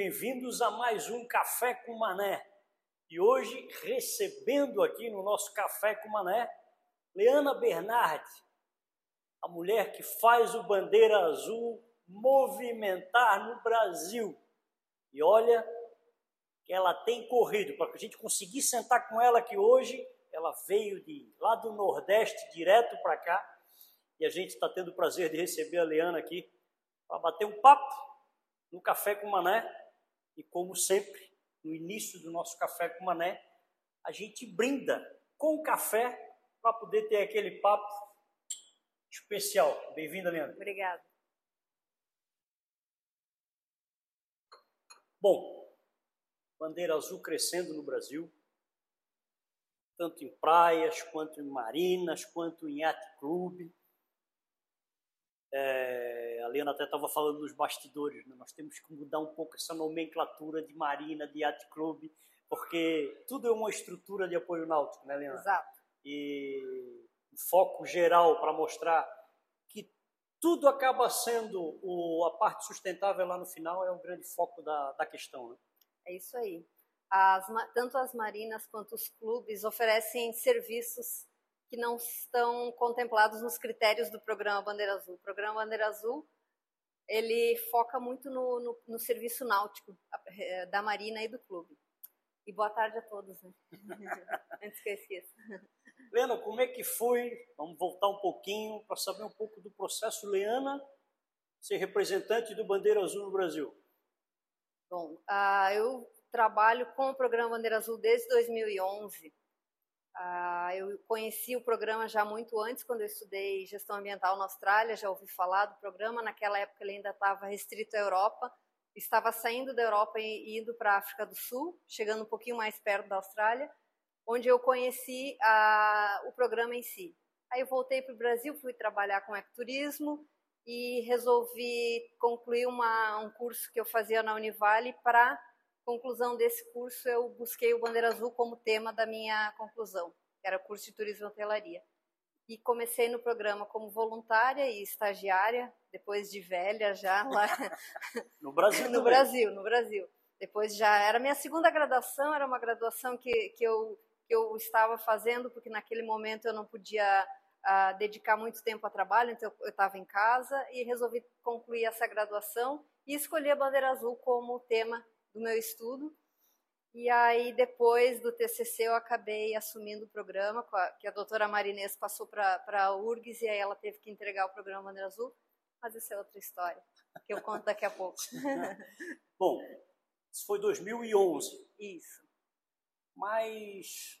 bem-vindos a mais um Café com Mané. E hoje, recebendo aqui no nosso Café com Mané, Leana Bernardi, a mulher que faz o Bandeira Azul movimentar no Brasil. E olha que ela tem corrido, para que a gente conseguir sentar com ela aqui hoje, ela veio de lá do Nordeste direto para cá, e a gente está tendo o prazer de receber a Leana aqui para bater um papo no Café com Mané. E como sempre, no início do nosso Café com Mané, a gente brinda com café para poder ter aquele papo especial. Bem-vinda, Leandro. Obrigada. Bom, bandeira azul crescendo no Brasil, tanto em praias, quanto em marinas, quanto em yacht clube. É, a Liana até estava falando nos bastidores, né? nós temos que mudar um pouco essa nomenclatura de marina, de yacht club, porque tudo é uma estrutura de apoio náutico, né, Liana? Exato. E o foco geral para mostrar que tudo acaba sendo o, a parte sustentável lá no final é o grande foco da, da questão, né? É isso aí. As, tanto as marinas quanto os clubes oferecem serviços que não estão contemplados nos critérios do programa Bandeira Azul. O programa Bandeira Azul ele foca muito no, no, no serviço náutico eh, da Marina e do clube. E boa tarde a todos, né? Antes que eu esqueça. Lena, como é que foi? Vamos voltar um pouquinho para saber um pouco do processo Leana ser representante do Bandeira Azul no Brasil. Bom, uh, eu trabalho com o programa Bandeira Azul desde 2011 ah, eu conheci o programa já muito antes, quando eu estudei gestão ambiental na Austrália, já ouvi falar do programa. Naquela época ele ainda estava restrito à Europa, estava saindo da Europa e indo para a África do Sul, chegando um pouquinho mais perto da Austrália, onde eu conheci a, o programa em si. Aí eu voltei para o Brasil, fui trabalhar com ecoturismo e resolvi concluir uma, um curso que eu fazia na Univale para conclusão desse curso, eu busquei o Bandeira Azul como tema da minha conclusão, que era curso de Turismo e Hotelaria. E comecei no programa como voluntária e estagiária, depois de velha já lá. No Brasil No Brasil, no Brasil. Depois já era minha segunda graduação, era uma graduação que, que, eu, que eu estava fazendo, porque naquele momento eu não podia uh, dedicar muito tempo a trabalho, então eu estava em casa e resolvi concluir essa graduação e escolhi a Bandeira Azul como tema do meu estudo. E aí, depois do TCC, eu acabei assumindo o programa, que a doutora Marinês passou para a URGS, e aí ela teve que entregar o programa Bandeira Azul. Mas isso é outra história, que eu conto daqui a pouco. Bom, isso foi 2011. Isso. Mas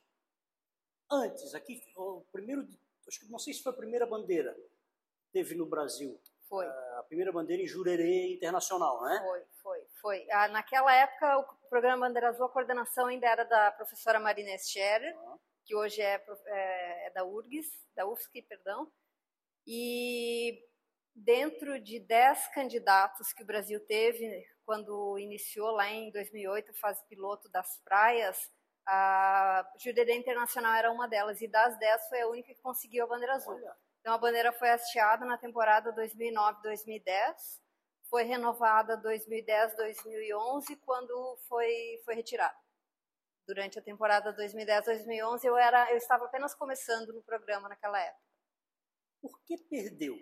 antes, aqui, o primeiro, acho que não sei se foi a primeira bandeira que teve no Brasil. Foi. A primeira bandeira em Jurerê Internacional, né? Foi, foi, foi. Ah, naquela época, o programa Bandeira Azul, a coordenação ainda era da professora Marina Scherer, uhum. que hoje é, é, é da URGS, da UFSC, perdão. E dentro de 10 candidatos que o Brasil teve quando iniciou lá em 2008 a fase piloto das praias, a Jurerê Internacional era uma delas, e das 10 foi a única que conseguiu a bandeira azul. Olha. Então a bandeira foi hasteada na temporada 2009-2010, foi renovada 2010-2011 quando foi foi retirada. Durante a temporada 2010-2011 eu era eu estava apenas começando no programa naquela época. Por que perdeu?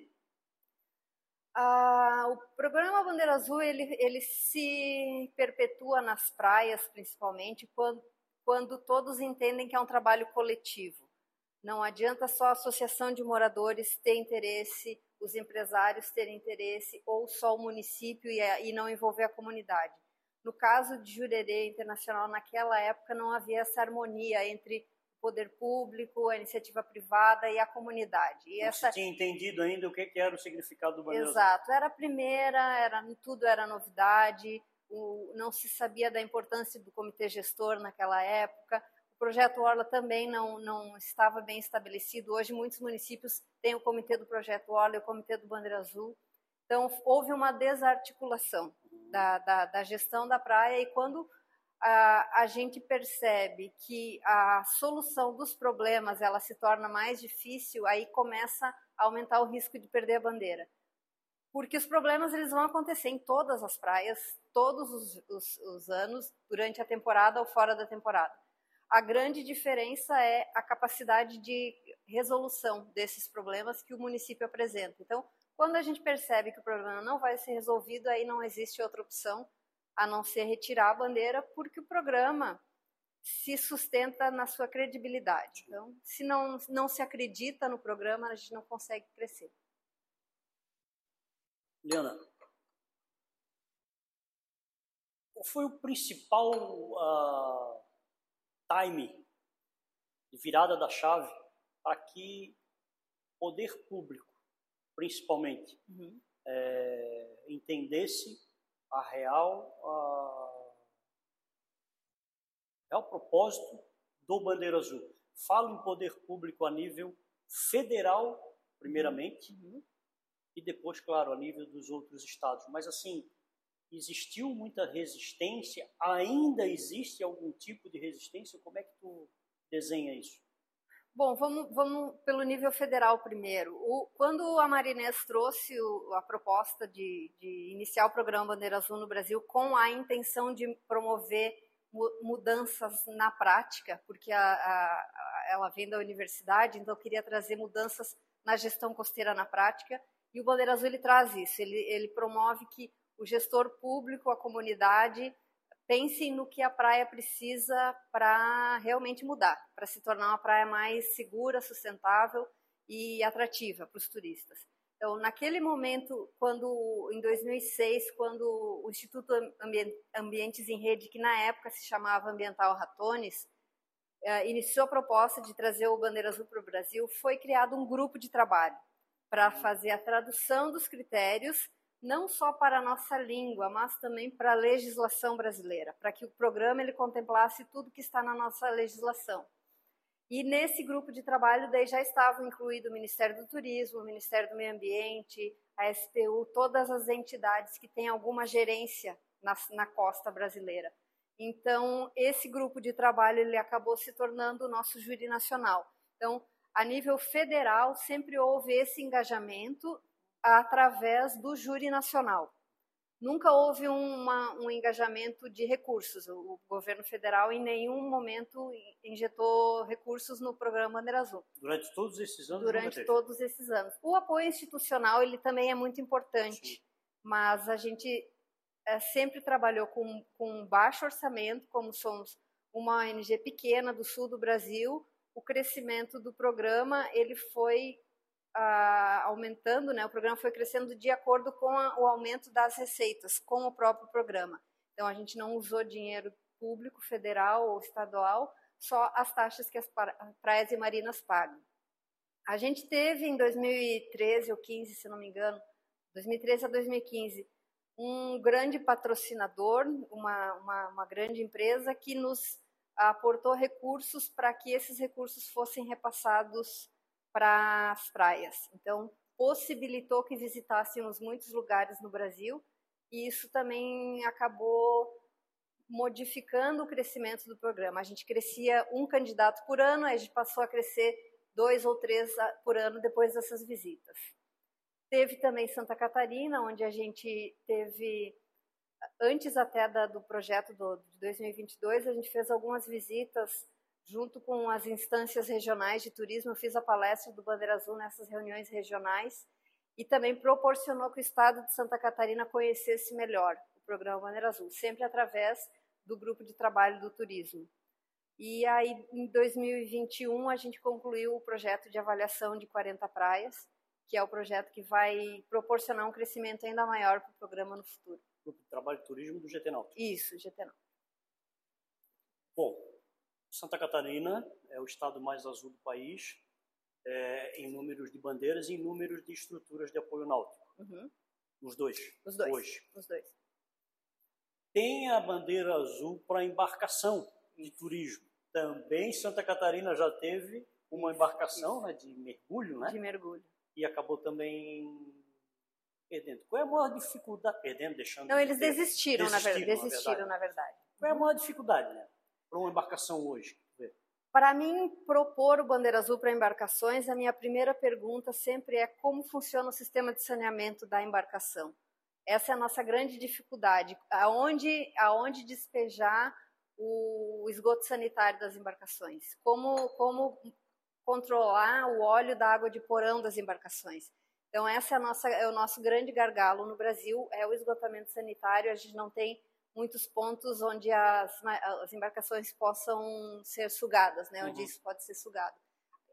Ah, o programa Bandeira Azul ele, ele se perpetua nas praias principalmente quando, quando todos entendem que é um trabalho coletivo. Não adianta só a associação de moradores ter interesse, os empresários terem interesse, ou só o município e, e não envolver a comunidade. No caso de Jurerê Internacional, naquela época não havia essa harmonia entre o poder público, a iniciativa privada e a comunidade. E não essa... tinha entendido ainda o que era o significado do banheiro. Exato, era a primeira, era, tudo era novidade, o, não se sabia da importância do comitê gestor naquela época, o projeto Orla também não, não estava bem estabelecido. Hoje, muitos municípios têm o comitê do projeto Orla e o comitê do Bandeira Azul. Então, houve uma desarticulação da, da, da gestão da praia e quando a, a, gente percebe que a solução dos problemas ela se torna mais difícil, aí começa a aumentar o risco de perder a bandeira. porque os problemas eles vão acontecer em todas as praias, todos os, os, os anos, durante a temporada ou fora da temporada. A grande diferença é a capacidade de resolução desses problemas que o município apresenta. Então, quando a gente percebe que o problema não vai ser resolvido, aí não existe outra opção a não ser retirar a bandeira, porque o programa se sustenta na sua credibilidade. Então, se não, não se acredita no programa, a gente não consegue crescer. Liana, qual foi o principal uh, time de virada da chave para que poder público, principalmente, uhum. é, entendesse a real, a real propósito do Bandeira Azul? Falo em poder público a nível federal, primeiramente, uhum e depois, claro, a nível dos outros estados. Mas assim, existiu muita resistência? Ainda existe algum tipo de resistência? Como é que tu desenha isso? Bom, vamos, vamos pelo nível federal primeiro. O, quando a Marinês trouxe o, a proposta de, de, iniciar o programa Bandeira Azul no Brasil com a intenção de promover mudanças na prática, porque a, a, ela vem da universidade, então queria trazer mudanças na gestão costeira na prática, e o Bandeira Azul ele traz isso, ele, ele promove que o gestor público, a comunidade, pensem no que a praia precisa para realmente mudar, para se tornar uma praia mais segura, sustentável e atrativa para os turistas. Então, naquele momento, quando em 2006, quando o Instituto Ambientes em Rede, que na época se chamava Ambiental Ratones, eh, iniciou a proposta de trazer o Bandeira Azul para o Brasil, foi criado um grupo de trabalho para fazer a tradução dos critérios, não só para a nossa língua, mas também para a legislação brasileira, para que o programa ele contemplasse tudo que está na nossa legislação. E nesse grupo de trabalho daí já estavam incluídos o Ministério do Turismo, o Ministério do Meio Ambiente, a SPU, todas as entidades que têm alguma gerência na, na costa brasileira. Então, esse grupo de trabalho ele acabou se tornando o nosso júri nacional. Então, a nível federal, sempre houve esse engajamento através do júri nacional. Nunca houve uma, um engajamento de recursos. O governo federal em nenhum momento injetou recursos no programa Bandeira Azul. Durante todos esses anos? Durante todos esses anos. O apoio institucional ele também é muito importante, Sim. mas a gente é, sempre trabalhou com, com baixo orçamento, como somos uma ONG pequena do sul do Brasil, o crescimento do programa ele foi ah, aumentando, né? O programa foi crescendo de acordo com a, o aumento das receitas com o próprio programa. Então a gente não usou dinheiro público, federal ou estadual, só as taxas que as praias e marinas pagam. A gente teve em 2013 ou 15, se não me engano, 2013 a 2015, um grande patrocinador, uma, uma, uma grande empresa que nos aportou recursos para que esses recursos fossem repassados para as praias. Então, possibilitou que visitássemos muitos lugares no Brasil e isso também acabou modificando o crescimento do programa. A gente crescia um candidato por ano, a gente passou a crescer dois ou três por ano depois dessas visitas. Teve também Santa Catarina, onde a gente teve antes até da, do projeto do, de 2022, a gente fez algumas visitas junto com as instâncias regionais de turismo. Eu fiz a palestra do Bandeira Azul nessas reuniões regionais e também proporcionou que o estado de Santa Catarina conhecesse melhor o programa Bandeira Azul, sempre através do grupo de trabalho do turismo. E aí, em 2021, a gente concluiu o projeto de avaliação de 40 praias, que é o projeto que vai proporcionar um crescimento ainda maior para o programa no futuro. Grupo de Trabalho de Turismo do GT Náutico. Isso, GT Náutico. Bom, Santa Catarina é o estado mais azul do país, é, em números de bandeiras e em números de estruturas de apoio náutico. Uhum. Os dois. Os dois. Hoje. Os dois. Tem a bandeira azul para embarcação de turismo. Também Santa Catarina já teve uma embarcação né, de mergulho, né? De mergulho. E acabou também perdendo. Qual é a maior dificuldade? Perdendo, deixando. Não, eles desistiram, desistiram, na, verdade, desistiram na verdade. Qual é a maior dificuldade, né? Para uma embarcação hoje? Para mim, propor o Bandeira Azul para embarcações, a minha primeira pergunta sempre é como funciona o sistema de saneamento da embarcação. Essa é a nossa grande dificuldade. Aonde, aonde despejar o esgoto sanitário das embarcações? Como, como controlar o óleo da água de porão das embarcações? Então, essa é, nossa, é o nosso grande gargalo no Brasil, é o esgotamento sanitário. A gente não tem muitos pontos onde as, as embarcações possam ser sugadas, né? Onde uhum. isso pode ser sugado.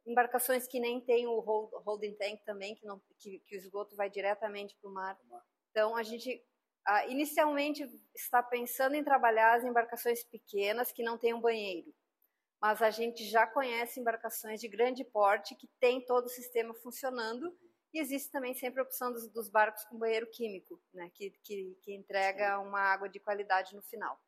Embarcações que nem tem o holding tank também, que, não, que, que o esgoto vai diretamente para o mar. Então, a gente ah, inicialmente está pensando em trabalhar as embarcações pequenas que não têm um banheiro. Mas a gente já conhece embarcações de grande porte que tem todo o sistema funcionando e existe também sempre a opção dos, dos barcos com banheiro químico, né, que, que, que entrega uma água de qualidade no final.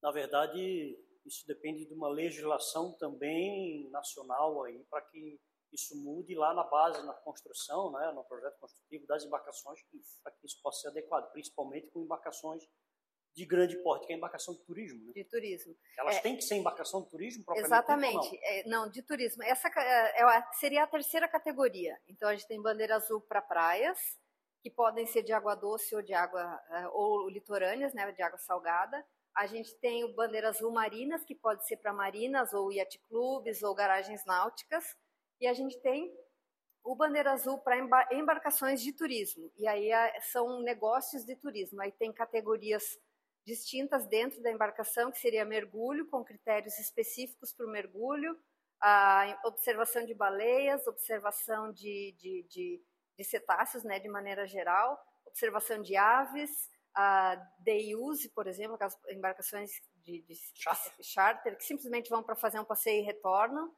Na verdade, isso depende de uma legislação também nacional aí para que isso mude lá na base, na construção, né, no projeto construtivo das embarcações, para que isso possa ser adequado, principalmente com embarcações de grande porte, que é a embarcação de turismo. Né? De turismo. Elas é, têm que ser embarcação de turismo propriamente Exatamente. Não? É, não? de turismo. Essa é, é seria a terceira categoria. Então, a gente tem bandeira azul para praias, que podem ser de água doce ou de água, é, ou litorâneas, né, de água salgada. A gente tem o bandeira azul marinas, que pode ser para marinas, ou iate clubes, ou garagens náuticas. E a gente tem o Bandeira Azul para embarcações de turismo. E aí são negócios de turismo. Aí tem categorias distintas dentro da embarcação, que seria mergulho, com critérios específicos para o mergulho, a observação de baleias, observação de, de, de, de cetáceos, né, de maneira geral, observação de aves, a day use, por exemplo, aquelas embarcações de, de charter. charter, que simplesmente vão para fazer um passeio e retornam.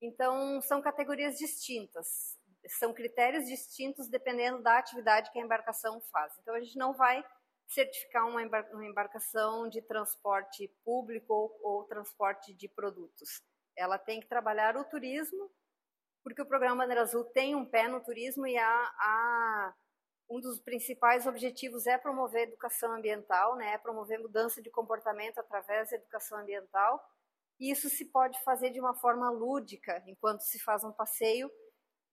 Então, são categorias distintas, são critérios distintos dependendo da atividade que a embarcação faz. Então, a gente não vai certificar uma, embarcação de transporte público ou, ou transporte de produtos. Ela tem que trabalhar o turismo, porque o programa Bandeira Azul tem um pé no turismo e a, um dos principais objetivos é promover educação ambiental, né, é promover mudança de comportamento através da educação ambiental. E isso se pode fazer de uma forma lúdica, enquanto se faz um passeio,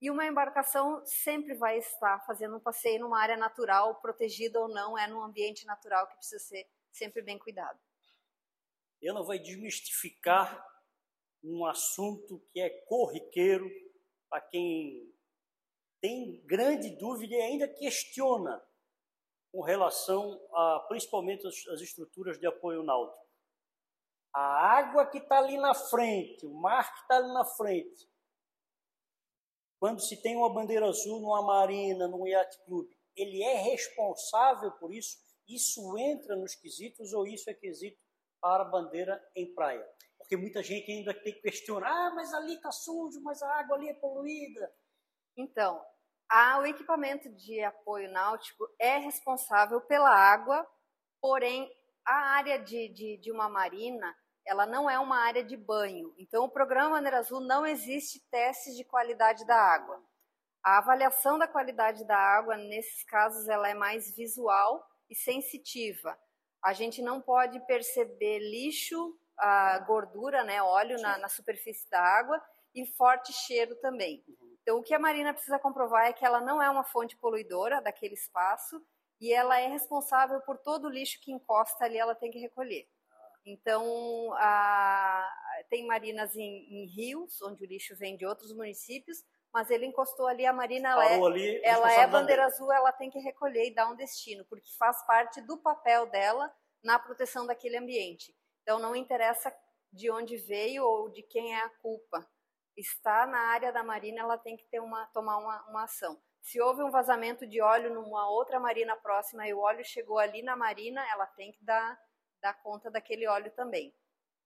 e uma embarcação sempre vai estar fazendo um passeio numa área natural, protegida ou não, é num ambiente natural que precisa ser sempre bem cuidado. Ela vai desmistificar um assunto que é corriqueiro para quem tem grande dúvida e ainda questiona com relação a principalmente as, as estruturas de apoio náutico. A água que está ali na frente, o mar que está ali na frente, quando se tem uma bandeira azul numa marina, num yacht club, ele é responsável por isso? Isso entra nos quesitos ou isso é quesito para bandeira em praia? Porque muita gente ainda tem que questionar, ah, mas ali está sujo, mas a água ali é poluída. Então, a, o equipamento de apoio náutico é responsável pela água, porém, a área de, de, de uma marina ela não é uma área de banho. Então, o programa Maneira Azul não existe testes de qualidade da água. A avaliação da qualidade da água, nesses casos, ela é mais visual e sensitiva. A gente não pode perceber lixo, a gordura, né, óleo na, na superfície da água e forte cheiro também. Uhum. Então, o que a Marina precisa comprovar é que ela não é uma fonte poluidora daquele espaço e ela é responsável por todo o lixo que encosta ali, ela tem que recolher. Então, a, tem marinas em, em, rios, onde o lixo vem de outros municípios, mas ele encostou ali, a marina ela é, ela é bandeira azul, ela tem que recolher e dar um destino, porque faz parte do papel dela na proteção daquele ambiente. Então, não interessa de onde veio ou de quem é a culpa. Está na área da marina, ela tem que ter uma, tomar uma, uma ação. Se houve um vazamento de óleo numa outra marina próxima e o óleo chegou ali na marina, ela tem que dar dar conta daquele óleo também.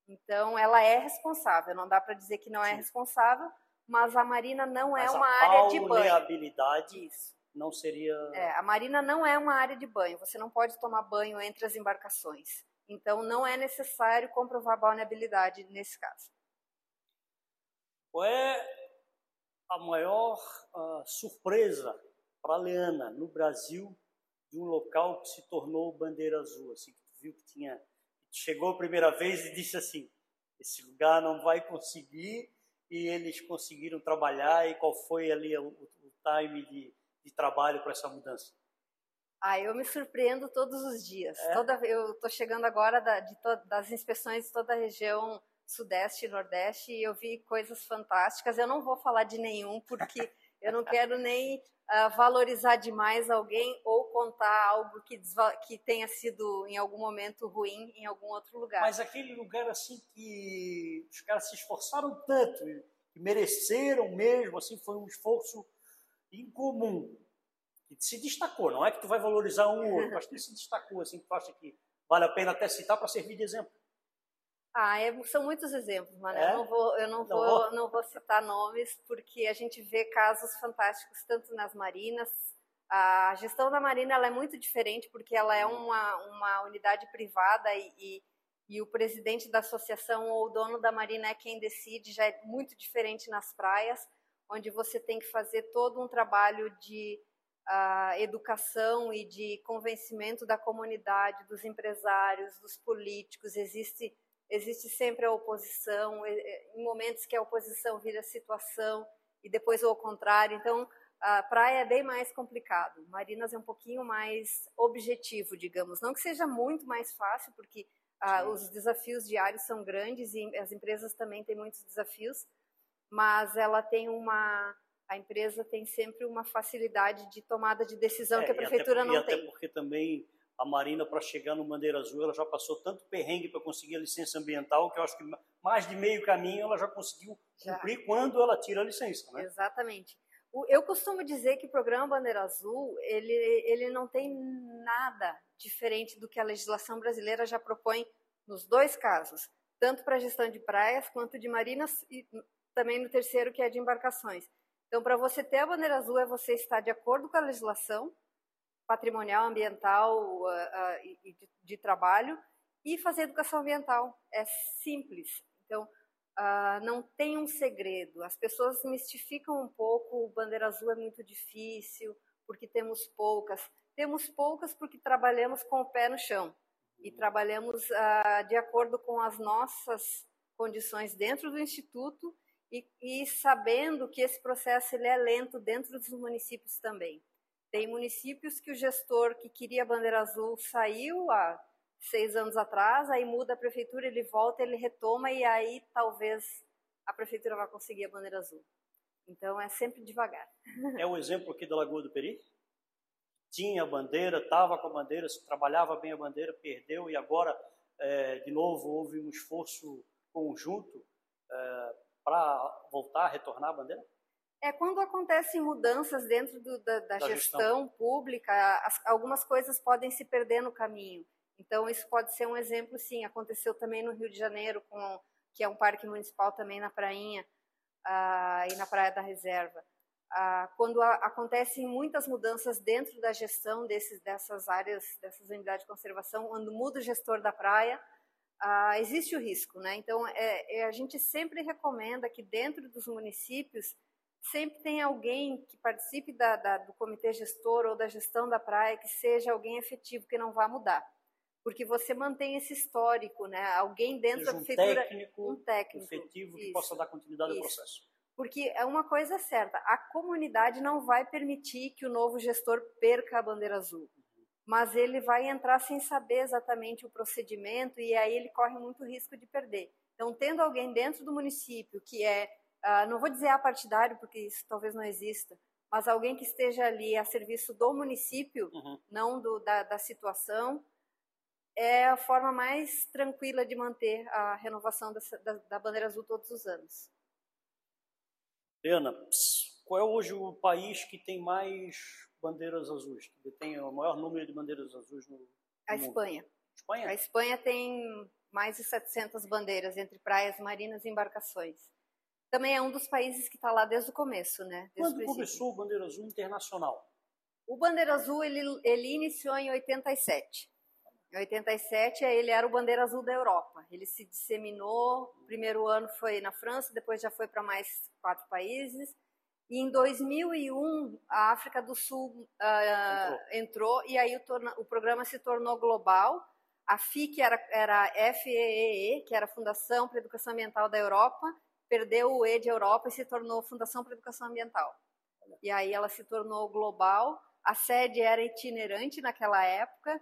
Então, ela é responsável, não dá para dizer que não é responsável, mas a marina não é mas é uma área de banho. habilidade Isso. não seria. É, a marina não é uma área de banho, você não pode tomar banho entre as embarcações. Então, não é necessário comprovar balneabilidade nesse caso. Qual é a maior uh, surpresa para a Leana no Brasil de um local que se tornou bandeira azul? Assim, viu que tinha chegou a primeira vez e disse assim: esse lugar não vai conseguir e eles conseguiram trabalhar e qual foi ali o, o time de, de trabalho para essa mudança? Ah, eu me surpreendo todos os dias. É? Toda, eu estou chegando agora da, de to, das inspeções de toda a região sudeste e nordeste e eu vi coisas fantásticas. Eu não vou falar de nenhum porque eu não quero nem uh, valorizar demais alguém ou contar algo que, que tenha sido em algum momento ruim em algum outro lugar. Mas aquele lugar assim que os caras se esforçaram tanto, que mereceram mesmo, assim foi um esforço incomum que se destacou. Não é que tu vai valorizar um ou outro, mas que se destacou assim que tu acha que vale a pena até citar para servir de exemplo. Ah, é, são muitos exemplos, mas é? eu não vou, eu não, não vou, vou, não vou citar nomes porque a gente vê casos fantásticos tanto nas marinas. A gestão da marina é muito diferente porque ela é uma, uma unidade privada e, e, e o presidente da associação ou o dono da marina é quem decide. Já é muito diferente nas praias, onde você tem que fazer todo um trabalho de uh, educação e de convencimento da comunidade, dos empresários, dos políticos. Existe existe sempre a oposição, em momentos que a oposição vira situação e depois ao contrário. Então, a praia é bem mais complicado. Marinas é um pouquinho mais objetivo, digamos. Não que seja muito mais fácil, porque ah, os desafios diários são grandes e as empresas também têm muitos desafios, mas ela tem uma a empresa tem sempre uma facilidade de tomada de decisão é, que a prefeitura até, não e tem. Até porque também a Marina, para chegar no Bandeira Azul, ela já passou tanto perrengue para conseguir a licença ambiental, que eu acho que mais de meio caminho ela já conseguiu cumprir já. quando ela tira a licença. Né? Exatamente. Eu costumo dizer que o programa Bandeira Azul, ele, ele não tem nada diferente do que a legislação brasileira já propõe nos dois casos, tanto para a gestão de praias quanto de marinas e também no terceiro, que é de embarcações. Então, para você ter a bandeira azul, é você estar de acordo com a legislação, patrimonial, ambiental uh, uh, e de, de, trabalho e fazer educação ambiental. É simples. Então, uh, não tem um segredo. As pessoas mistificam um pouco, o bandeira azul é muito difícil, porque temos poucas. Temos poucas porque trabalhamos com o pé no chão e trabalhamos de acordo com as nossas condições dentro do Instituto e, e sabendo que esse processo ele é lento dentro dos municípios também. Tem municípios que o gestor que queria a bandeira azul saiu há seis anos atrás, aí muda a prefeitura, ele volta, ele retoma e aí talvez a prefeitura vai conseguir a bandeira azul. Então é sempre devagar. É o exemplo aqui da Lagoa do Peri? Tinha a bandeira, estava com a bandeira, trabalhava bem a bandeira, perdeu e agora, é, de novo, houve um esforço conjunto é, para voltar retornar a bandeira? É quando acontecem mudanças dentro do, da, da, da, gestão, gestão. pública, as, algumas coisas podem se perder no caminho. Então isso pode ser um exemplo, sim. Aconteceu também no Rio de Janeiro, com, que é um parque municipal também na Prainha uh, e na Praia da Reserva. Uh, quando a, acontecem muitas mudanças dentro da gestão desses, dessas áreas, dessas unidades de conservação, quando muda o gestor da praia, uh, existe o risco, né? Então é, é, a gente sempre recomenda que dentro dos municípios sempre tem alguém que participe da, da, do comitê gestor ou da gestão da praia que seja alguém efetivo, que não vá mudar. Porque você mantém esse histórico, né? Alguém dentro seja da prefeitura. Um técnico, um técnico efetivo que isso, possa dar continuidade isso. ao processo. Porque é uma coisa certa, a comunidade não vai permitir que o novo gestor perca a bandeira azul. Mas ele vai entrar sem saber exatamente o procedimento e aí ele corre muito risco de perder. Então, tendo alguém dentro do município que é uh, não vou dizer apartidário, porque isso talvez não exista, mas alguém que esteja ali a serviço do município, uhum. não do, da, da situação, é a forma mais tranquila de manter a renovação da, da, da bandeira azul todos os anos. Ana, qual é hoje o país que tem mais bandeiras azuis, que tem o maior número de bandeiras azuis no, no A Espanha. Espanha. A Espanha tem mais de 700 bandeiras entre praias, marinas e embarcações também é um dos países que está lá desde o começo, né? Desde Quando começou o Bandeira Azul Internacional? O Bandeira Azul ele, ele iniciou em 87. Em 87 ele era o Bandeira Azul da Europa. Ele se disseminou. O primeiro ano foi na França, depois já foi para mais quatro países. E em 2001 a África do Sul uh, entrou. entrou. e aí o, o programa se tornou global A FIC era, era FEEE, que era a Fundação para a Educação Ambiental da Europa, perdeu o E de Europa e se tornou Fundação para a Educação Ambiental. E aí ela se tornou global. A sede era itinerante naquela época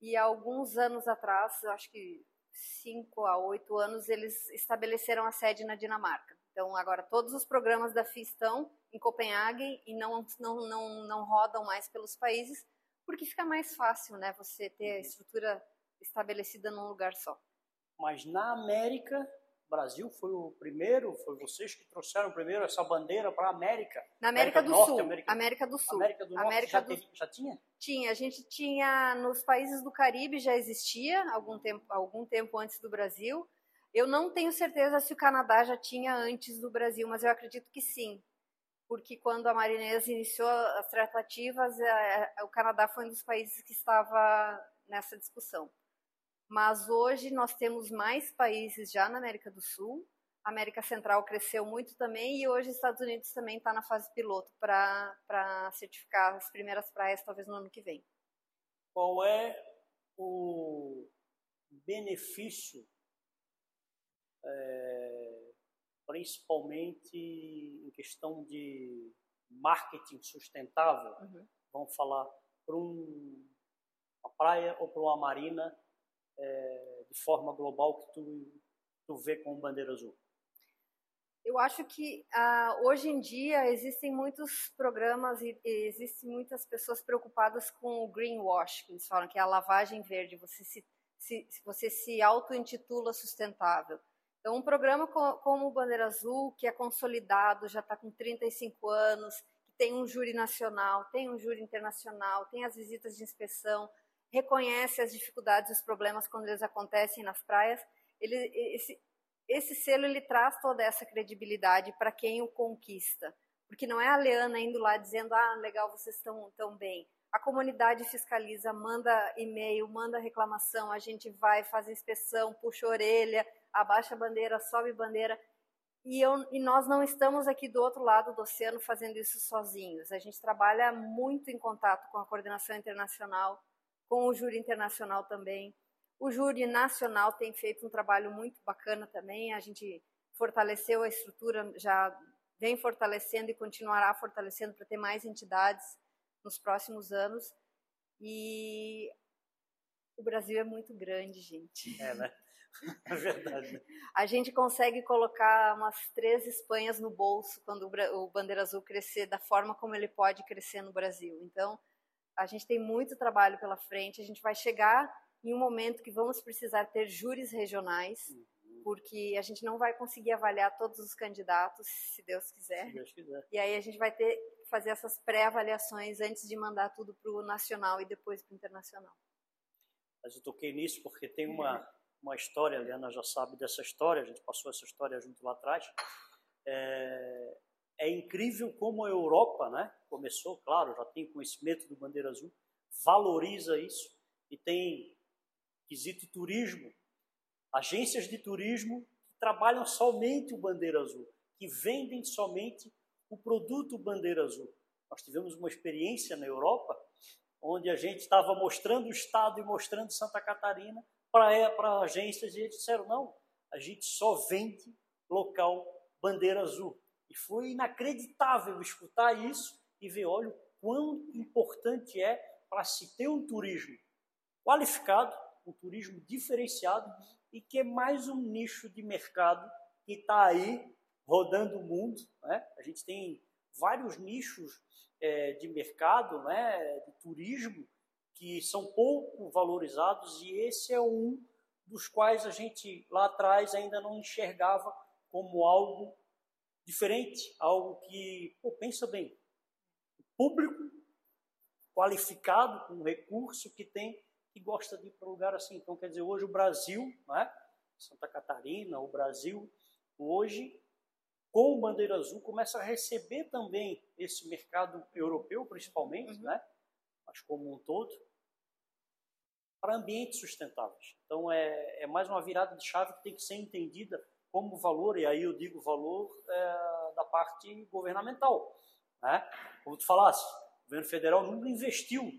e alguns anos atrás, acho que cinco a oito anos, eles estabeleceram a sede na Dinamarca. Então agora todos os programas da FI estão em Copenhague e não, não, não, não rodam mais pelos países, porque fica mais fácil, né? Você ter a uhum. estrutura estabelecida num lugar só. Mas na América Brasil foi o primeiro, foi vocês que trouxeram primeiro essa bandeira para a América. Na América, América do, Norte, Sul. América, América, do Sul. América do Norte América já, do... Já, tinha? Tinha. A gente tinha nos países do Caribe já existia algum tempo, algum tempo antes do Brasil. Eu não tenho certeza se o Canadá já tinha antes do Brasil, mas eu acredito que sim. Porque quando a Marinesa iniciou as tratativas, é, é, o Canadá foi um dos países que estava nessa discussão. Mas hoje nós temos mais países já na América do Sul. A América Central cresceu muito também e hoje os Estados Unidos também está na fase piloto para certificar as primeiras praias, talvez no ano que vem. Qual é o benefício, é, principalmente em questão de marketing sustentável? Uhum. Vamos falar para um, uma praia ou para uma marina é, de forma global que tu, tu vê com bandeira azul? Eu acho que uh, hoje em dia existem muitos programas e, e, existem muitas pessoas preocupadas com o greenwash, que eles falam que é a lavagem verde, você se, se você se auto-intitula sustentável. Então, um programa co como o Bandeira Azul, que é consolidado, já está com 35 anos, que tem um júri nacional, tem um júri internacional, tem as visitas de inspeção, reconhece as dificuldades os problemas quando eles acontecem nas praias. Ele, esse, esse selo ele traz toda essa credibilidade para quem o conquista, porque não é a Leana indo lá dizendo ah legal vocês estão tão bem. A comunidade fiscaliza, manda e-mail, manda reclamação, a gente vai, faz inspeção, puxa a orelha, abaixa a bandeira, sobe bandeira. E, eu, e, nós não estamos aqui do outro lado do oceano fazendo isso sozinhos. A gente trabalha muito em contato com a coordenação internacional, com o júri internacional também. O júri nacional tem feito um trabalho muito bacana também. A gente fortaleceu a estrutura, já vem fortalecendo e continuará fortalecendo para ter mais entidades nos próximos anos. E o Brasil é muito grande, gente. É, né? É verdade. Né? A gente consegue colocar umas três Espanhas no bolso quando o Bandeira Azul crescer da forma como ele pode crescer no Brasil. Então, a gente tem muito trabalho pela frente, a gente vai chegar em um momento que vamos precisar ter júris regionais, uhum. porque a gente não vai conseguir avaliar todos os candidatos, se Deus quiser. Se Deus quiser. E aí a gente vai ter que fazer essas pré-avaliações antes de mandar tudo para o nacional e depois para o internacional. Mas eu toquei nisso porque tem uma, uma história, a Liana já sabe dessa história, a gente passou essa história junto lá atrás. É, é incrível como a Europa, né, começou, claro, já tem conhecimento do Bandeira Azul, valoriza isso e tem quesito turismo, agências de turismo que trabalham somente o Bandeira Azul, que vendem somente o produto Bandeira Azul. Nós tivemos uma experiência na Europa onde a gente estava mostrando o estado e mostrando Santa Catarina para agências e eles disseram não, a gente só vende local Bandeira Azul. E foi inacreditável escutar isso e ver, olha, o quão importante é para se ter um turismo qualificado, um turismo diferenciado e que é mais um nicho de mercado que está aí rodando o mundo. Né? A gente tem vários nichos é, de mercado, né, de turismo, que são pouco valorizados e esse é um dos quais a gente lá atrás ainda não enxergava como algo diferente, algo que, pô, pensa bem, público qualificado, com recurso que tem, que gosta de ir para um lugar assim. Então, quer dizer, hoje o Brasil, né, Santa Catarina, o Brasil, hoje, com o Bandeira Azul, começa a receber também esse mercado europeu, principalmente, uhum. né, mas como um todo, para ambientes sustentáveis. Então, é, é mais uma virada de chave que tem que ser entendida como valor, e aí eu digo valor é, da parte governamental. Né? Como tu falasse, o governo federal nunca investiu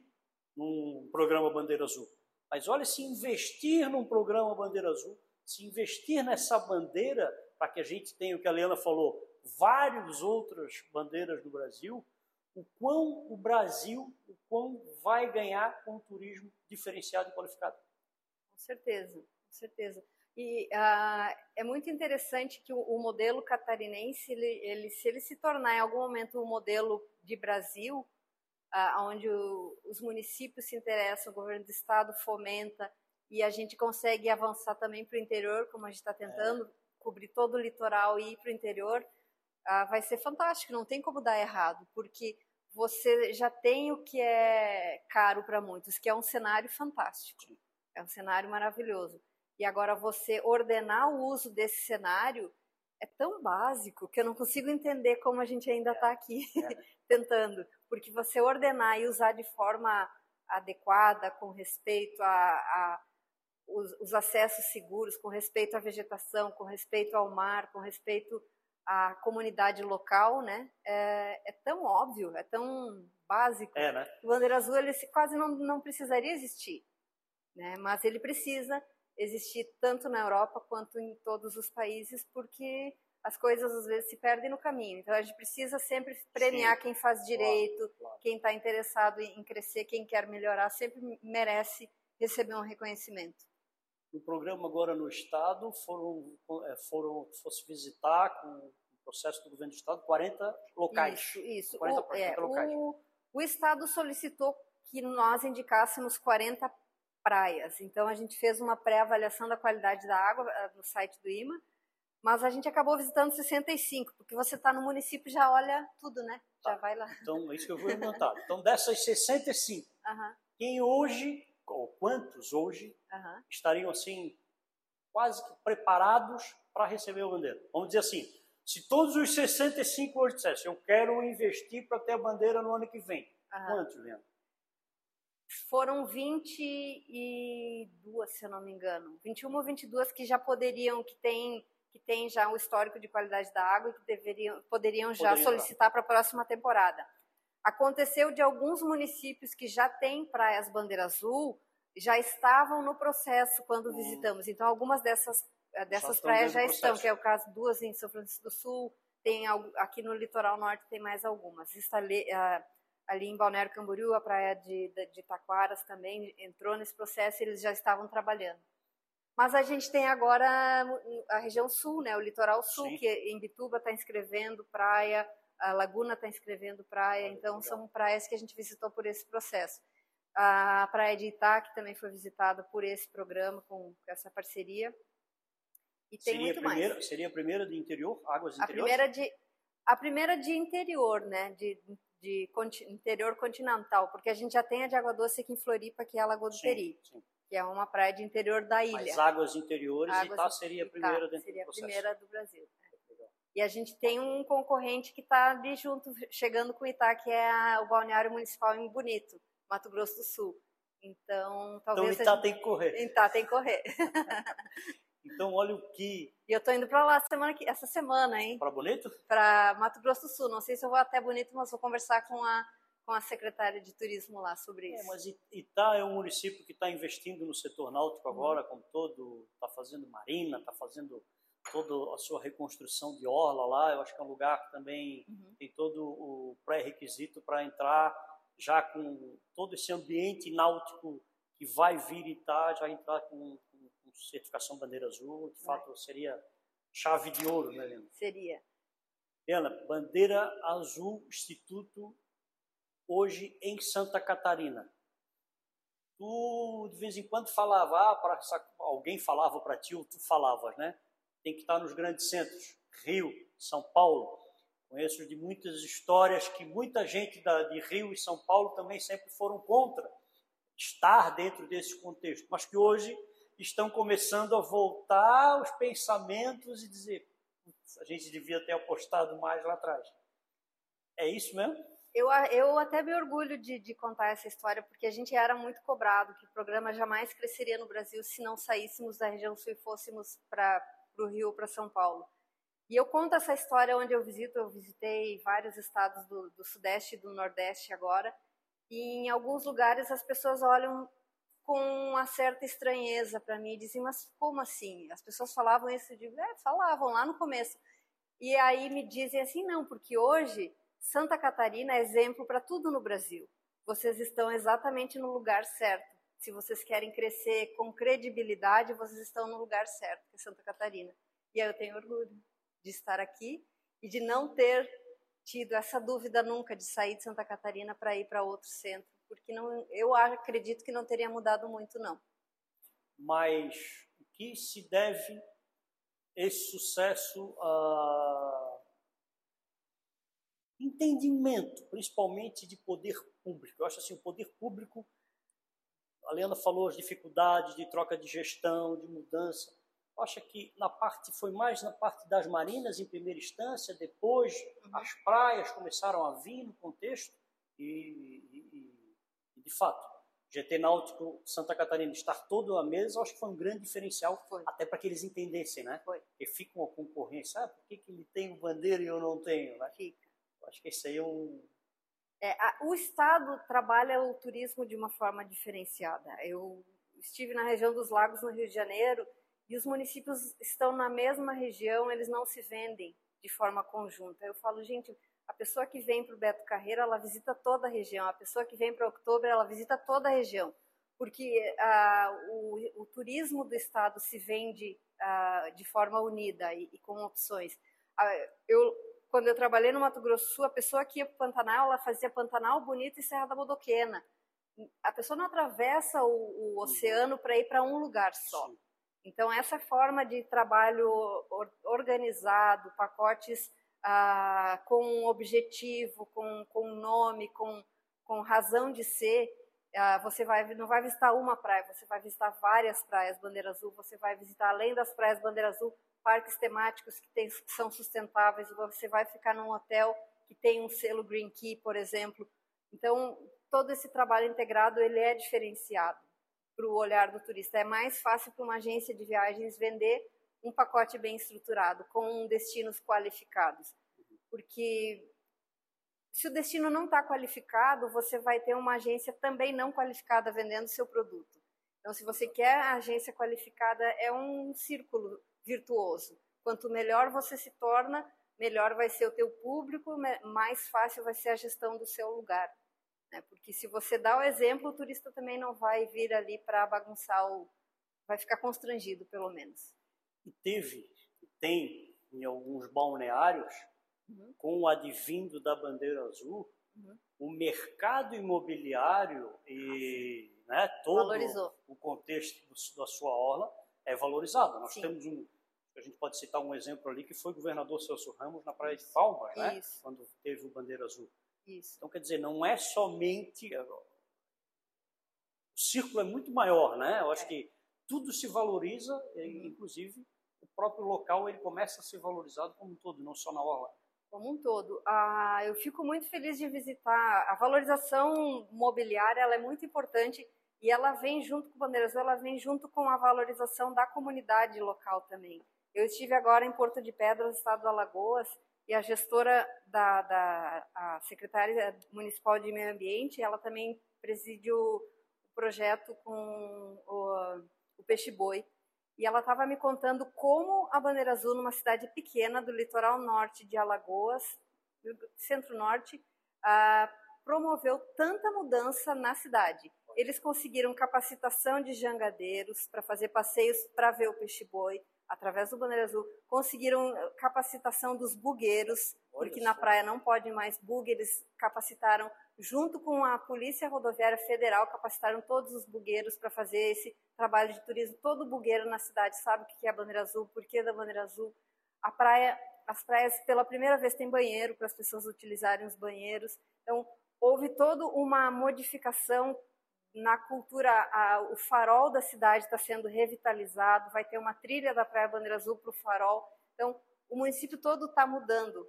num programa Bandeira Azul. Mas olha, se investir num programa Bandeira Azul, se investir nessa bandeira, para que a gente tenha o que a Leana falou, várias outras bandeiras no Brasil, o quão o Brasil, o quão vai ganhar com o turismo diferenciado e qualificado. Com certeza, com certeza. E uh, é muito interessante que o, o modelo catarinense, ele, ele, se ele se tornar em algum momento o um modelo de Brasil, uh, onde o, os municípios se interessam, o governo do estado fomenta e a gente consegue avançar também para o interior, como a gente está tentando, é. cobrir todo o litoral e ir para o interior, uh, vai ser fantástico, não tem como dar errado, porque você já tem o que é caro para muitos, que é um cenário fantástico, é um cenário maravilhoso e agora você ordenar o uso desse cenário é tão básico que eu não consigo entender como a gente ainda está aqui é. tentando. Porque você ordenar e usar de forma adequada, com respeito a, a os, os, acessos seguros, com respeito à vegetação, com respeito ao mar, com respeito à comunidade local, né? É, é tão óbvio, é tão básico. É, né? O Bandeira Azul ele quase não, não precisaria existir, né? Mas ele precisa existir tanto na Europa quanto em todos os países, porque as coisas às vezes se perdem no caminho. Então a gente precisa sempre premiar Sim. quem faz direito, claro, claro. quem está interessado em crescer, quem quer melhorar, sempre merece receber um reconhecimento. No programa agora no estado foram é, foram fosse visitar com o processo do governo do estado 40 locais. Isso, isso. 40, o, é, locais. O, o estado solicitou que nós indicássemos 40 praias. Então a gente fez uma pré-avaliação da qualidade da água eh, no site do IMA, mas a gente acabou visitando 65, porque você está no município já olha tudo, né? Já tá. vai lá. Então, é isso que eu vou perguntar. Então, dessas 65, uhum. quem hoje, ou quantos hoje, uhum. estariam assim, quase que preparados para receber o bandeira? Vamos dizer assim, se todos os 65 hoje dissessem, eu quero investir para ter a bandeira no ano que vem, uhum. quantos, Leandro? Foram 22, se eu não me engano, 21 ou 22 que já poderiam, que tem que tem já o histórico de qualidade da água e que deveriam, poderiam já Poderia solicitar para a próxima temporada. Aconteceu de alguns municípios que já têm praias bandeira azul, já estavam no processo quando hum. visitamos. Então, algumas dessas, eh, dessas já praias já estão, que é o caso duas em São Francisco do Sul, tem aqui no litoral norte tem mais algumas. Uh, ali em Balneário Camboriú, a praia de, de, de Taquaras também entrou nesse processo e eles já estavam trabalhando. Mas a gente tem agora a região sul, né, o litoral sul, Sim. que em Bituba está inscrevendo praia, a Laguna está inscrevendo praia, então legal. são praias que a gente visitou por esse processo. A praia de Itaque também foi visitada por esse programa, com essa parceria. E tem seria muito primeira, mais. Seria a primeira de interior, águas interiores? A primeira de, a primeira de interior, né, de de interior continental, porque a gente já tem a de água doce aqui em Floripa, que é a Lagoa do sim, Peri, sim. que é uma praia de interior da ilha. As águas interiores, águas Itá seria a primeira Itá, seria do a primeira do Brasil. Né? E a gente tem um concorrente que está ali junto, chegando com Itá, que é a, o Balneário Municipal em Bonito, Mato Grosso do Sul. Então, talvez. Então, Itá gente... tem que correr. Itá tem que correr. Então, olha o que. E eu tô indo para lá semana que... essa semana, hein? Para Bonito? Para Mato Grosso do Sul. Não sei se eu vou até Bonito, mas vou conversar com a, com a secretária de turismo lá sobre é, isso. É, mas Itá é um município que está investindo no setor náutico uhum. agora, como todo. Está fazendo marina, está fazendo toda a sua reconstrução de orla lá. Eu acho que é um lugar que também uhum. tem todo o pré-requisito para entrar já com todo esse ambiente náutico que vai vir Itá, já entrar com certificação bandeira azul, de fato seria chave de ouro, né, Helena? Seria. Helena, bandeira azul Instituto hoje em Santa Catarina. Tu de vez em quando falava, ah, para alguém falava para ti ou tu falavas, né? Tem que estar nos grandes centros, Rio, São Paulo. Conheço de muitas histórias que muita gente da, de Rio e São Paulo também sempre foram contra estar dentro desse contexto, mas que hoje estão começando a voltar os pensamentos e dizer: a gente devia ter apostado mais lá atrás. É isso mesmo? Eu, eu até me orgulho de, de, contar essa história, porque a gente era muito cobrado que o programa jamais cresceria no Brasil se não saíssemos da região sul e fôssemos para o Rio, para São Paulo. E eu conto essa história onde eu visito, eu visitei vários estados do, do Sudeste e do Nordeste agora, e em alguns lugares as pessoas olham com uma certa estranheza para mim. Diziam, mas como assim? As pessoas falavam isso é, falavam lá no começo. E aí me dizem assim, não, porque hoje Santa Catarina é exemplo para tudo no Brasil. Vocês estão exatamente no lugar certo. Se vocês querem crescer com credibilidade, vocês estão no lugar certo, que é Santa Catarina. E aí eu tenho orgulho de estar aqui e de não ter tido essa dúvida nunca de sair de Santa Catarina para ir para outro centro, porque não, eu acredito que não teria mudado muito não. Mas o que se deve esse sucesso a entendimento, principalmente de poder público. Eu acho assim, o poder público, a Leandra falou as dificuldades de troca de gestão, de mudança. Eu acho que na parte foi mais na parte das marinas em primeira instância, depois uhum. as praias começaram a vir no contexto e de fato GT Náutico Santa Catarina estar todo à mesa, acho que foi um grande diferencial, foi. até para que eles entendessem, né? Foi. Porque fica uma concorrência, ah, por que, que ele tem bandeira e eu não tenho, né? Fica. Acho que esse aí é um... É, a, o Estado trabalha o turismo de uma forma diferenciada. Eu estive na região dos lagos, no Rio de Janeiro, e os municípios estão na mesma região, eles não se vendem de forma conjunta. Eu falo, gente, a pessoa que vem para o Beto Carreiro, ela visita toda a região. A pessoa que vem para Outubro, ela visita toda a região. Porque ah, o, o, turismo do estado se vende ah, de forma unida e, e com opções. Ah, eu, quando eu trabalhei no Mato Grosso do Sul, a pessoa que ia para o Pantanal, ela fazia Pantanal Bonito e Serra da Bodoquena. A pessoa não atravessa o, o uhum. oceano para ir para um lugar só. Então, essa forma de trabalho organizado, pacotes ah, com um objetivo, com, com um nome, com, com razão de ser, ah, você vai, não vai visitar uma praia, você vai visitar várias praias Bandeira Azul, você vai visitar, além das praias Bandeira Azul, parques temáticos que, tem, que são sustentáveis, você vai ficar num hotel que tem um selo Green Key, por exemplo. Então, todo esse trabalho integrado, ele é diferenciado para o olhar do turista. É mais fácil para uma agência de viagens vender um pacote bem estruturado, com destinos qualificados. Porque se o destino não está qualificado, você vai ter uma agência também não qualificada vendendo seu produto. Então, se você quer a agência qualificada, é um círculo virtuoso. Quanto melhor você se torna, melhor vai ser o teu público, mais fácil vai ser a gestão do seu lugar. Né? Porque se você dá o exemplo, o turista também não vai vir ali para bagunçar o... vai ficar constrangido, pelo menos e teve, tem em alguns balneários, uhum. com o advindo da bandeira azul, uhum. o mercado imobiliário e né, todo Valorizou. o contexto da sua orla é valorizado. Nós Sim. temos um, a gente pode citar um exemplo ali que foi o governador Celso Ramos na Praia de Palmas, né, quando teve o bandeira azul. Isso. Então, quer dizer, não é somente. O círculo é muito maior, né? Eu acho é. que tudo se valoriza, inclusive o próprio local ele começa a ser valorizado como um todo, não só na orla. Como um todo. Ah, eu fico muito feliz de visitar. A valorização mobiliária ela é muito importante e ela vem junto com Bandeiras, ela vem junto com a valorização da comunidade local também. Eu estive agora em Porto de Pedras, estado do Alagoas, e a gestora da, da a secretária municipal de meio ambiente, ela também preside o, projeto com o, o peixe boi. E ela estava me contando como a Bandeira Azul, numa cidade pequena do litoral norte de Alagoas, centro-norte, ah, promoveu tanta mudança na cidade. Eles conseguiram capacitação de jangadeiros para fazer passeios para ver o peixe-boi através do Bandeira Azul. Conseguiram capacitação dos bugueiros, porque na praia não pode mais bug. Eles capacitaram junto com a Polícia Rodoviária Federal, capacitaram todos os bugueiros para fazer esse trabalho de turismo. Todo bugueiro na cidade sabe o que é a bandeira azul, por que da bandeira azul. A praia, as praias pela primeira vez têm banheiro para as pessoas utilizarem os banheiros. Então houve toda uma modificação na cultura. A, o farol da cidade está sendo revitalizado. Vai ter uma trilha da praia Bandeira Azul para o farol. Então o município todo está mudando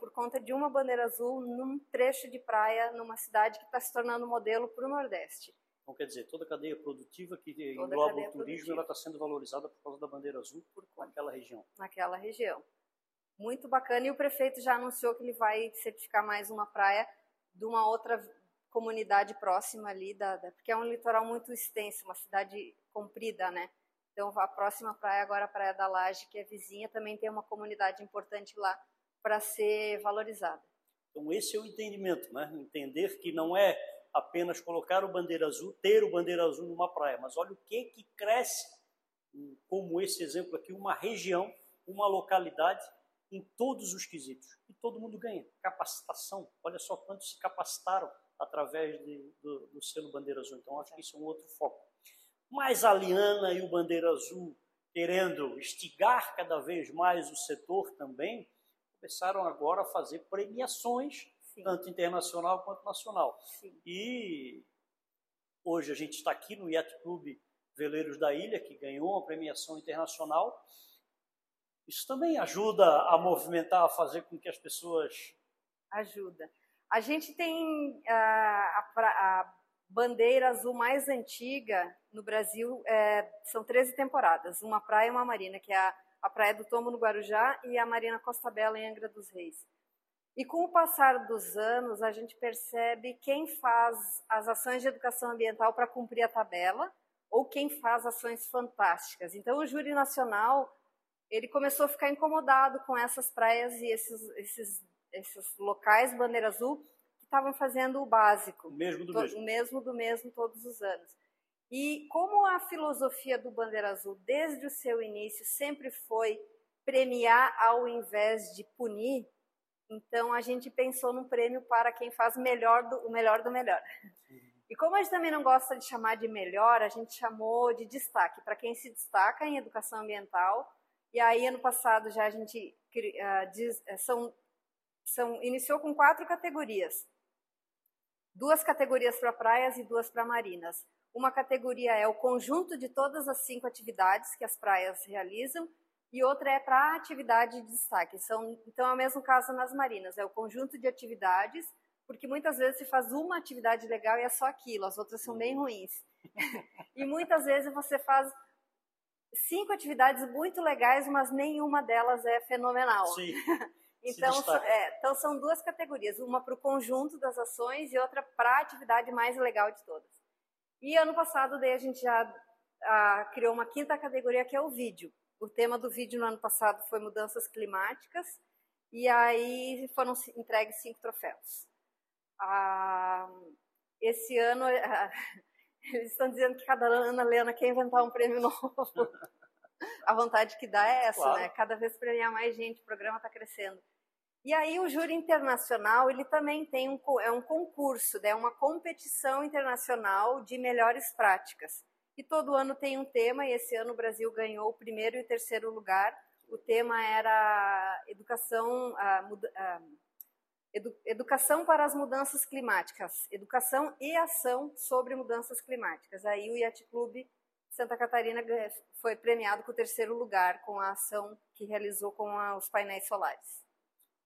por conta de uma bandeira azul num trecho de praia numa cidade que está se tornando modelo para o Nordeste. Então, quer dizer, toda a cadeia produtiva que toda engloba o turismo está sendo valorizada por causa da bandeira azul por naquela região. Naquela região. Muito bacana. E o prefeito já anunciou que ele vai certificar mais uma praia de uma outra comunidade próxima ali, da, da, porque é um litoral muito extenso, uma cidade comprida, né? Então, a próxima praia, agora a Praia da Laje, que é vizinha, também tem uma comunidade importante lá para ser valorizada. Então, esse é o entendimento, né? Entender que não é apenas colocar o bandeira azul, ter o bandeira azul numa praia, mas olha o que que cresce, como esse exemplo aqui, uma região, uma localidade, em todos os quesitos. E todo mundo ganha. Capacitação, olha só quantos se capacitaram através de, do, do selo bandeira azul. Então, acho que isso é um outro foco. Mas a Liana e o Bandeira Azul, querendo estigar cada vez mais o setor também, começaram agora a fazer premiações, Sim. tanto internacional quanto nacional. Sim. E hoje a gente está aqui no Yacht Club Veleiros da Ilha, que ganhou uma premiação internacional. Isso também ajuda a movimentar, a fazer com que as pessoas. Ajuda. A gente tem a, a, a bandeira azul mais antiga no Brasil é, são 13 temporadas, uma praia e uma marina, que é a, a Praia do Tombo no Guarujá e a Marina Costa Bela em Angra dos Reis. E com o passar dos anos, a gente percebe quem faz as ações de educação ambiental para cumprir a tabela ou quem faz ações fantásticas. Então, o júri nacional ele começou a ficar incomodado com essas praias e esses, esses, esses locais bandeira azul estavam fazendo o básico. O mesmo do mesmo. O mesmo do mesmo todos os anos. E como a filosofia do Bandeira Azul, desde o seu início, sempre foi premiar ao invés de punir, então a gente pensou num prêmio para quem faz melhor do, o melhor do melhor. E como a gente também não gosta de chamar de melhor, a gente chamou de destaque, para quem se destaca em educação ambiental. E aí, ano passado, já a gente uh, diz, eh, são, são, iniciou com quatro categorias duas categorias para praias e duas para marinas. Uma categoria é o conjunto de todas as cinco atividades que as praias realizam e outra é para atividade de destaque. São, então é o mesmo caso nas marinas, é o conjunto de atividades, porque muitas vezes se faz uma atividade legal e é só aquilo, as outras são bem ruins. e muitas vezes você faz cinco atividades muito legais, mas nenhuma delas é fenomenal. Sim. Então, é, então são duas categorias, uma para o conjunto das ações e outra para a atividade mais legal de todas. E ano passado daí a gente já a, criou uma quinta categoria que é o vídeo. O tema do vídeo no ano passado foi mudanças climáticas e aí foram entregues cinco troféus. Ah, esse ano eles estão dizendo que cada Ana Lena quer inventar um prêmio novo. a vontade que dá é essa, claro. né? Cada vez premiar mais gente, o programa está crescendo. E aí o júri internacional, ele também tem um, é um concurso, é né? uma competição internacional de melhores práticas. E todo ano tem um tema, e esse ano o Brasil ganhou o primeiro e o terceiro lugar. O tema era educação, edu, educação para as mudanças climáticas, educação e ação sobre mudanças climáticas. Aí o Yacht Club Santa Catarina foi premiado com o terceiro lugar com a ação que realizou com a, os painéis solares.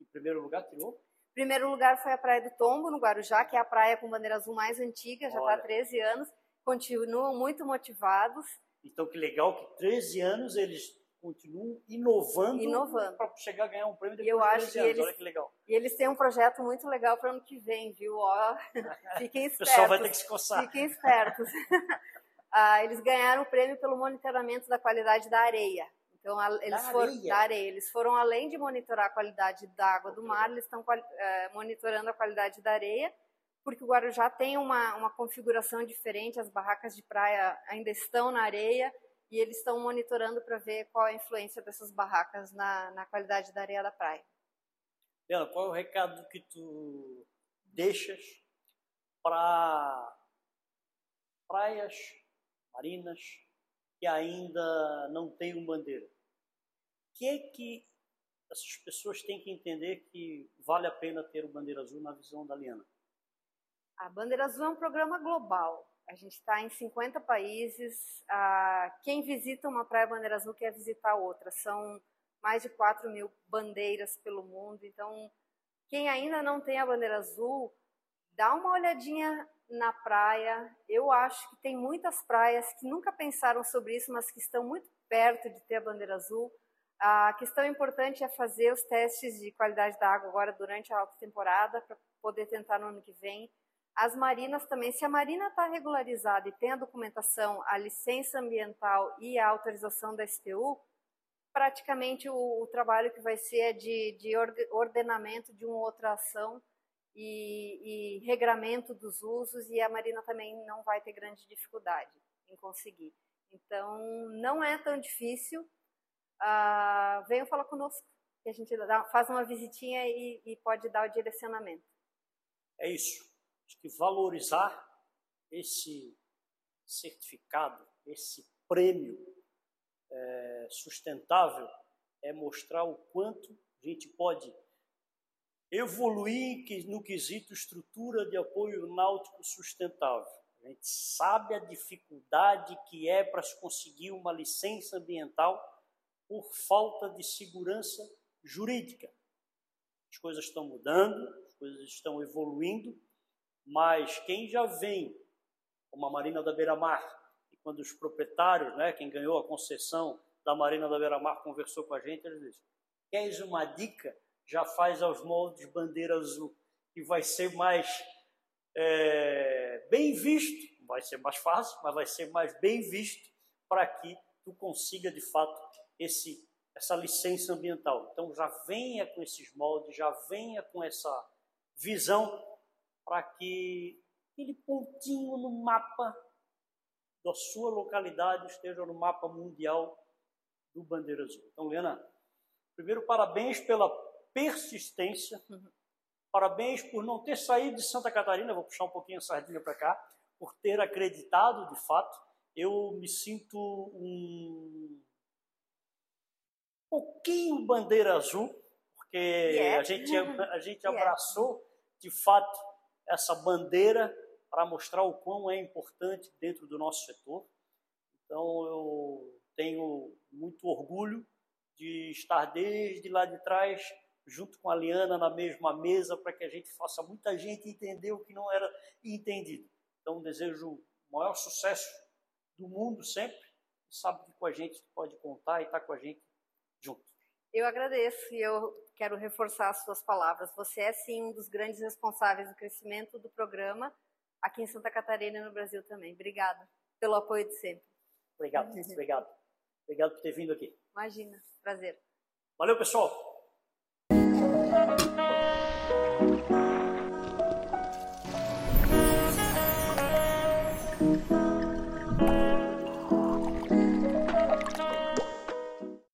Em primeiro lugar, tirou? Primeiro lugar foi a Praia do Tombo, no Guarujá, que é a praia com bandeira azul mais antiga, já está há 13 anos. Continuam muito motivados. Então, que legal que 13 anos eles continuam inovando, inovando. para chegar a ganhar um prêmio depois eu de 13 anos. Eles, Olha que legal. E eles têm um projeto muito legal para o ano que vem, viu? Ó, fiquem espertos. o pessoal vai ter que se coçar. Fiquem espertos. ah, eles ganharam o prêmio pelo monitoramento da qualidade da areia. Então, eles da foram areia. da areia. Eles foram além de monitorar a qualidade da água do mar, eles estão é, monitorando a qualidade da areia, porque o Guarujá tem uma, uma configuração diferente, as barracas de praia ainda estão na areia e eles estão monitorando para ver qual a influência dessas barracas na, na qualidade da areia da praia. Diana, qual é o recado que tu deixas para praias, marinas que ainda não têm uma bandeira? Que que essas pessoas têm que entender que vale a pena ter o Bandeira Azul na visão da Liana? A Bandeira Azul é um programa global. A gente está em 50 países. quem visita uma praia Bandeira Azul quer visitar outra. São mais de 4 mil bandeiras pelo mundo. Então, quem ainda não tem a Bandeira Azul, dá uma olhadinha na praia. Eu acho que tem muitas praias que nunca pensaram sobre isso, mas que estão muito perto de ter a Bandeira Azul. A questão importante é fazer os testes de qualidade da água agora durante a alta temporada para poder tentar no ano que vem. As marinas também, se a marina está regularizada e tem a documentação, a licença ambiental e a autorização da STU, praticamente o, o trabalho que vai ser é de, de ordenamento de uma outra ação e, e regramento dos usos e a marina também não vai ter grande dificuldade em conseguir. Então, não é tão difícil. Ah, venham falar conosco, que a gente dá, faz uma visitinha e, e pode dar o direcionamento. É isso. Acho que valorizar esse certificado, esse prêmio é, sustentável, é mostrar o quanto a gente pode evoluir no quesito estrutura de apoio náutico sustentável. A gente sabe a dificuldade que é para se conseguir uma licença ambiental por falta de segurança jurídica. As coisas estão mudando, as coisas estão evoluindo, mas quem já vem, como a Marina da Beira-Mar, e quando os proprietários, né, quem ganhou a concessão da Marina da Beira-Mar conversou com a gente, eles disseram, queres uma dica? Já faz aos moldes bandeira azul, que vai ser mais é, bem visto, vai ser mais fácil, mas vai ser mais bem visto para que tu consiga de fato esse essa licença ambiental. Então já venha com esses moldes, já venha com essa visão para que aquele pontinho no mapa da sua localidade esteja no mapa mundial do Bandeira Azul. Então, Lena, primeiro parabéns pela persistência, uhum. parabéns por não ter saído de Santa Catarina, vou puxar um pouquinho a sardinha para cá, por ter acreditado de fato. Eu me sinto um pouquinho bandeira azul, porque yeah. a gente, a gente abraçou de fato essa bandeira para mostrar o quão é importante dentro do nosso setor. Então eu tenho muito orgulho de estar desde lá de trás, junto com a Liana, na mesma mesa, para que a gente faça muita gente entender o que não era entendido. Então desejo o maior sucesso do mundo sempre. Sabe que com a gente pode contar e estar tá com a gente junto. Eu agradeço e eu quero reforçar as suas palavras. Você é sim um dos grandes responsáveis do crescimento do programa aqui em Santa Catarina e no Brasil também. Obrigada pelo apoio de sempre. Obrigado, obrigado. Obrigado por ter vindo aqui. Imagina, prazer. Valeu, pessoal.